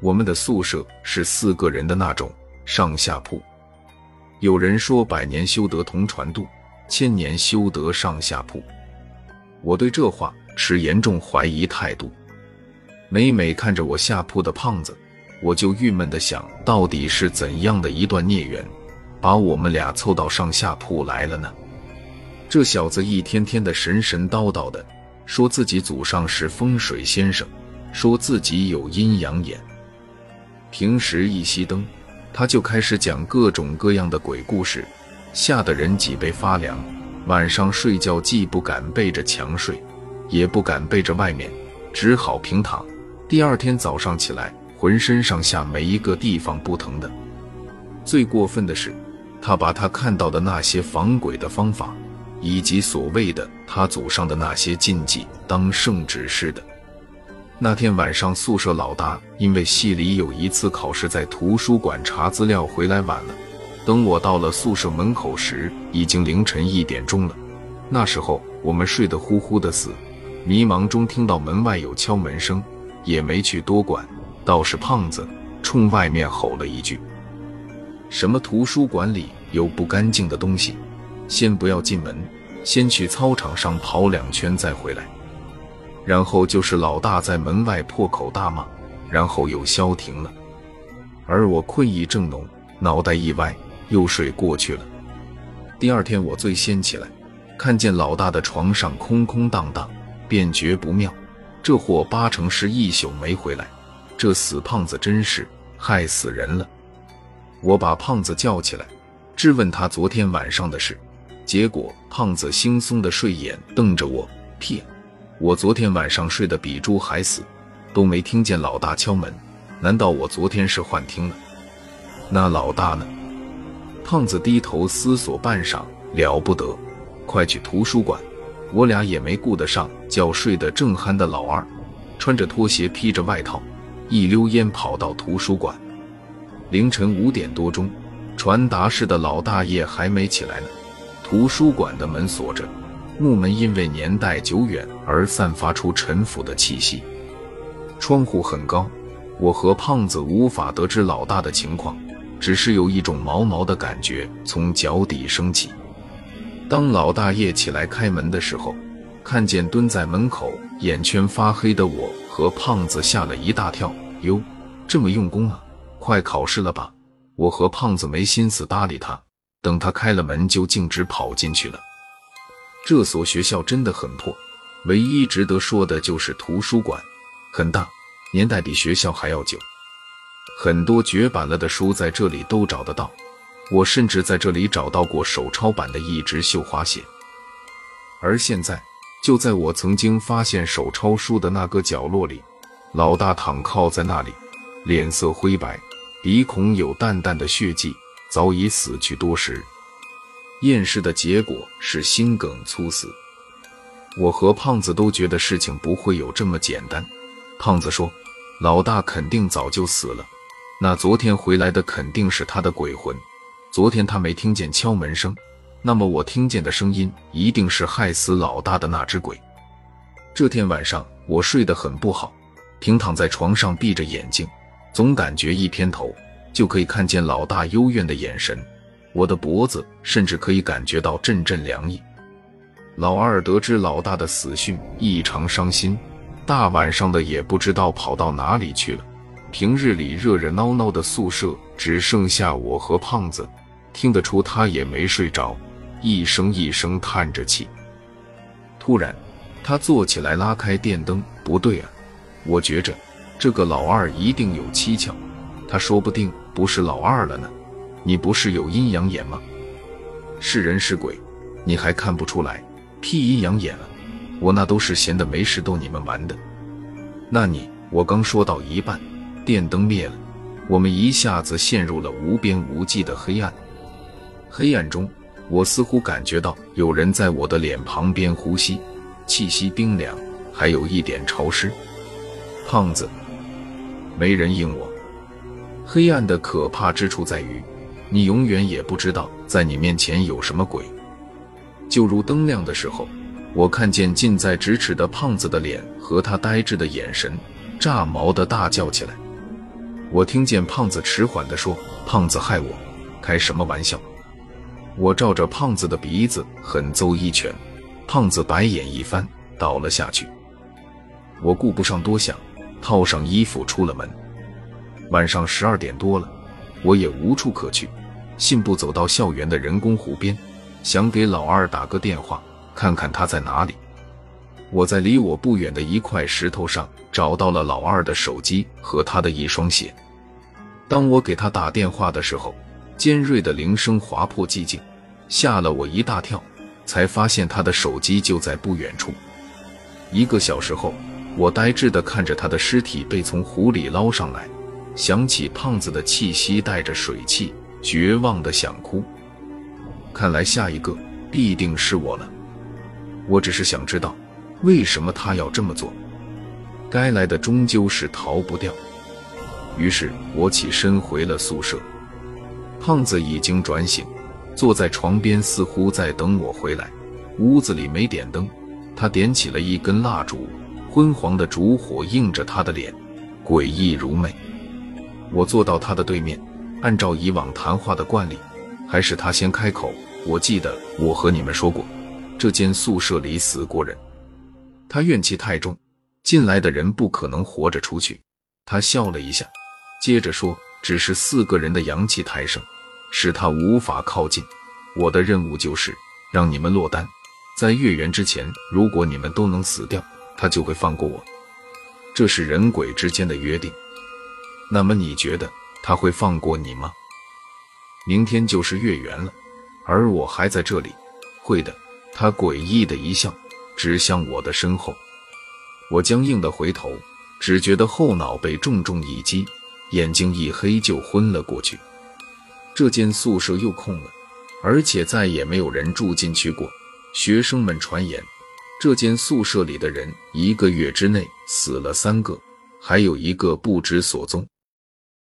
我们的宿舍是四个人的那种上下铺。有人说百年修得同船渡，千年修得上下铺。我对这话持严重怀疑态度。每每看着我下铺的胖子，我就郁闷的想到底是怎样的一段孽缘，把我们俩凑到上下铺来了呢？这小子一天天的神神叨叨的，说自己祖上是风水先生，说自己有阴阳眼。平时一熄灯，他就开始讲各种各样的鬼故事，吓得人脊背发凉。晚上睡觉既不敢背着墙睡，也不敢背着外面，只好平躺。第二天早上起来，浑身上下没一个地方不疼的。最过分的是，他把他看到的那些防鬼的方法，以及所谓的他祖上的那些禁忌当圣旨似的。那天晚上，宿舍老大因为系里有一次考试，在图书馆查资料回来晚了。等我到了宿舍门口时，已经凌晨一点钟了。那时候我们睡得呼呼的死，迷茫中听到门外有敲门声，也没去多管。倒是胖子冲外面吼了一句：“什么图书馆里有不干净的东西，先不要进门，先去操场上跑两圈再回来。”然后就是老大在门外破口大骂，然后又消停了。而我困意正浓，脑袋一歪，又睡过去了。第二天我最先起来，看见老大的床上空空荡荡，便觉不妙。这货八成是一宿没回来，这死胖子真是害死人了。我把胖子叫起来，质问他昨天晚上的事。结果胖子惺忪的睡眼瞪着我，屁！我昨天晚上睡得比猪还死，都没听见老大敲门。难道我昨天是幻听了？那老大呢？胖子低头思索半晌，了不得，快去图书馆！我俩也没顾得上叫睡得正酣的老二，穿着拖鞋，披着外套，一溜烟跑到图书馆。凌晨五点多钟，传达室的老大爷还没起来呢，图书馆的门锁着。木门因为年代久远而散发出陈腐的气息，窗户很高，我和胖子无法得知老大的情况，只是有一种毛毛的感觉从脚底升起。当老大爷起来开门的时候，看见蹲在门口眼圈发黑的我和胖子，吓了一大跳。哟，这么用功啊！快考试了吧？我和胖子没心思搭理他，等他开了门就径直跑进去了。这所学校真的很破，唯一值得说的就是图书馆很大，年代比学校还要久，很多绝版了的书在这里都找得到。我甚至在这里找到过手抄版的《一只绣花鞋》。而现在，就在我曾经发现手抄书的那个角落里，老大躺靠在那里，脸色灰白，鼻孔有淡淡的血迹，早已死去多时。验尸的结果是心梗猝死。我和胖子都觉得事情不会有这么简单。胖子说：“老大肯定早就死了，那昨天回来的肯定是他的鬼魂。昨天他没听见敲门声，那么我听见的声音一定是害死老大的那只鬼。”这天晚上我睡得很不好，平躺在床上闭着眼睛，总感觉一偏头就可以看见老大幽怨的眼神。我的脖子甚至可以感觉到阵阵凉意。老二得知老大的死讯，异常伤心，大晚上的也不知道跑到哪里去了。平日里热热闹闹的宿舍只剩下我和胖子，听得出他也没睡着，一声一声叹着气。突然，他坐起来拉开电灯，不对啊，我觉着这个老二一定有蹊跷，他说不定不是老二了呢。你不是有阴阳眼吗？是人是鬼，你还看不出来？屁阴阳眼啊！我那都是闲的没事逗你们玩的。那你……我刚说到一半，电灯灭了，我们一下子陷入了无边无际的黑暗。黑暗中，我似乎感觉到有人在我的脸旁边呼吸，气息冰凉，还有一点潮湿。胖子，没人应我。黑暗的可怕之处在于。你永远也不知道在你面前有什么鬼。就如灯亮的时候，我看见近在咫尺的胖子的脸和他呆滞的眼神，炸毛的大叫起来。我听见胖子迟缓地说：“胖子害我，开什么玩笑？”我照着胖子的鼻子狠揍一拳，胖子白眼一翻，倒了下去。我顾不上多想，套上衣服出了门。晚上十二点多了，我也无处可去，信步走到校园的人工湖边，想给老二打个电话，看看他在哪里。我在离我不远的一块石头上找到了老二的手机和他的一双鞋。当我给他打电话的时候，尖锐的铃声划破寂静，吓了我一大跳，才发现他的手机就在不远处。一个小时后，我呆滞地看着他的尸体被从湖里捞上来，想起胖子的气息带着水汽，绝望的想哭。看来下一个必定是我了。我只是想知道，为什么他要这么做？该来的终究是逃不掉。于是我起身回了宿舍。胖子已经转醒，坐在床边，似乎在等我回来。屋子里没点灯，他点起了一根蜡烛，昏黄的烛火映着他的脸，诡异如魅。我坐到他的对面，按照以往谈话的惯例，还是他先开口。我记得我和你们说过，这间宿舍里死过人，他怨气太重，进来的人不可能活着出去。他笑了一下，接着说。只是四个人的阳气太盛，使他无法靠近。我的任务就是让你们落单，在月圆之前，如果你们都能死掉，他就会放过我。这是人鬼之间的约定。那么你觉得他会放过你吗？明天就是月圆了，而我还在这里。会的。他诡异的一笑，指向我的身后。我僵硬的回头，只觉得后脑被重重一击。眼睛一黑就昏了过去。这间宿舍又空了，而且再也没有人住进去过。学生们传言，这间宿舍里的人一个月之内死了三个，还有一个不知所踪。